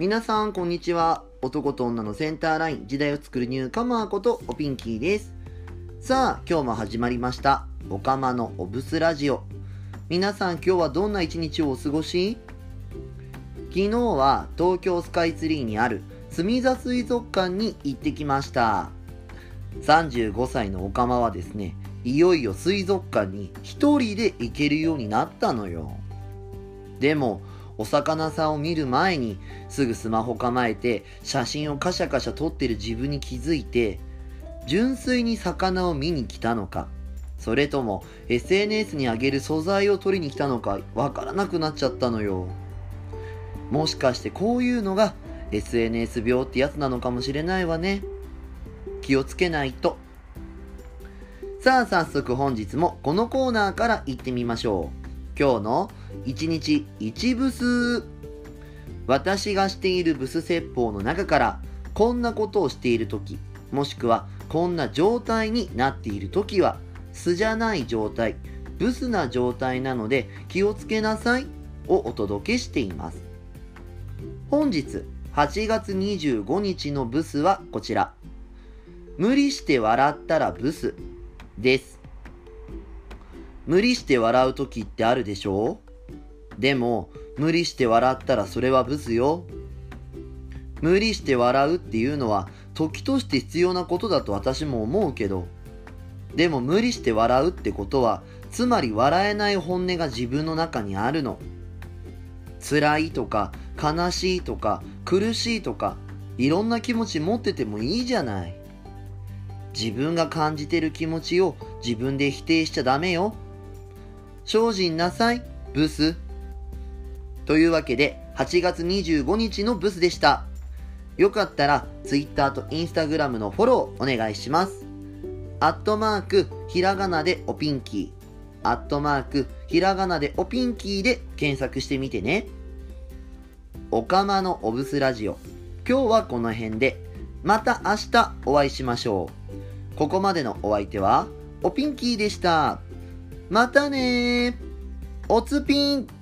皆さんこんにちは。男と女のセンターライン時代を作るニューカマーことおピンキーです。さあ今日も始まりました。おかまのおブスラジオ。皆さん今日はどんな一日をお過ごし？昨日は東京スカイツリーにある墨座水族館に行ってきました。35歳のおかまはですねいよいよ水族館に一人で行けるようになったのよ。でもお魚さんを見る前にすぐスマホ構えて写真をカシャカシャ撮ってる自分に気づいて純粋に魚を見に来たのか。それとも SNS に上げる素材を取りに来たのかわからなくなっちゃったのよ。もしかしてこういうのが SNS 病ってやつなのかもしれないわね。気をつけないと。さあ早速本日もこのコーナーから行ってみましょう。今日の1日1ブス私がしているブス説法の中からこんなことをしている時もしくはこんな状態になっている時は素じゃない状態ブスな状態なので気をつけなさいをお届けしています。本日8月25日のブスはこちら。無理して笑ったらブスです。無理して笑う時ってあるでしょう？でも無理して笑ったらそれはブスよ。無理して笑うっていうのは時として必要なことだと私も思うけど。でも無理して笑うってことはつまり笑えない本音が自分の中にあるの。辛いとか悲しいとか苦しいとかいろんな気持ち持っててもいいじゃない。自分が感じてる気持ちを自分で否定しちゃダメよ。精進なさいブス。というわけで8月25日のブスでした。よかったら Twitter と Instagram のフォローお願いします。アットマークひらがなでおピンキー。アットマークひらがなでおピンキーで検索してみてね。おかまのおブスラジオ。今日はこの辺で。また明日お会いしましょう。ここまでのお相手はおピンキーでした。またねおつぴん。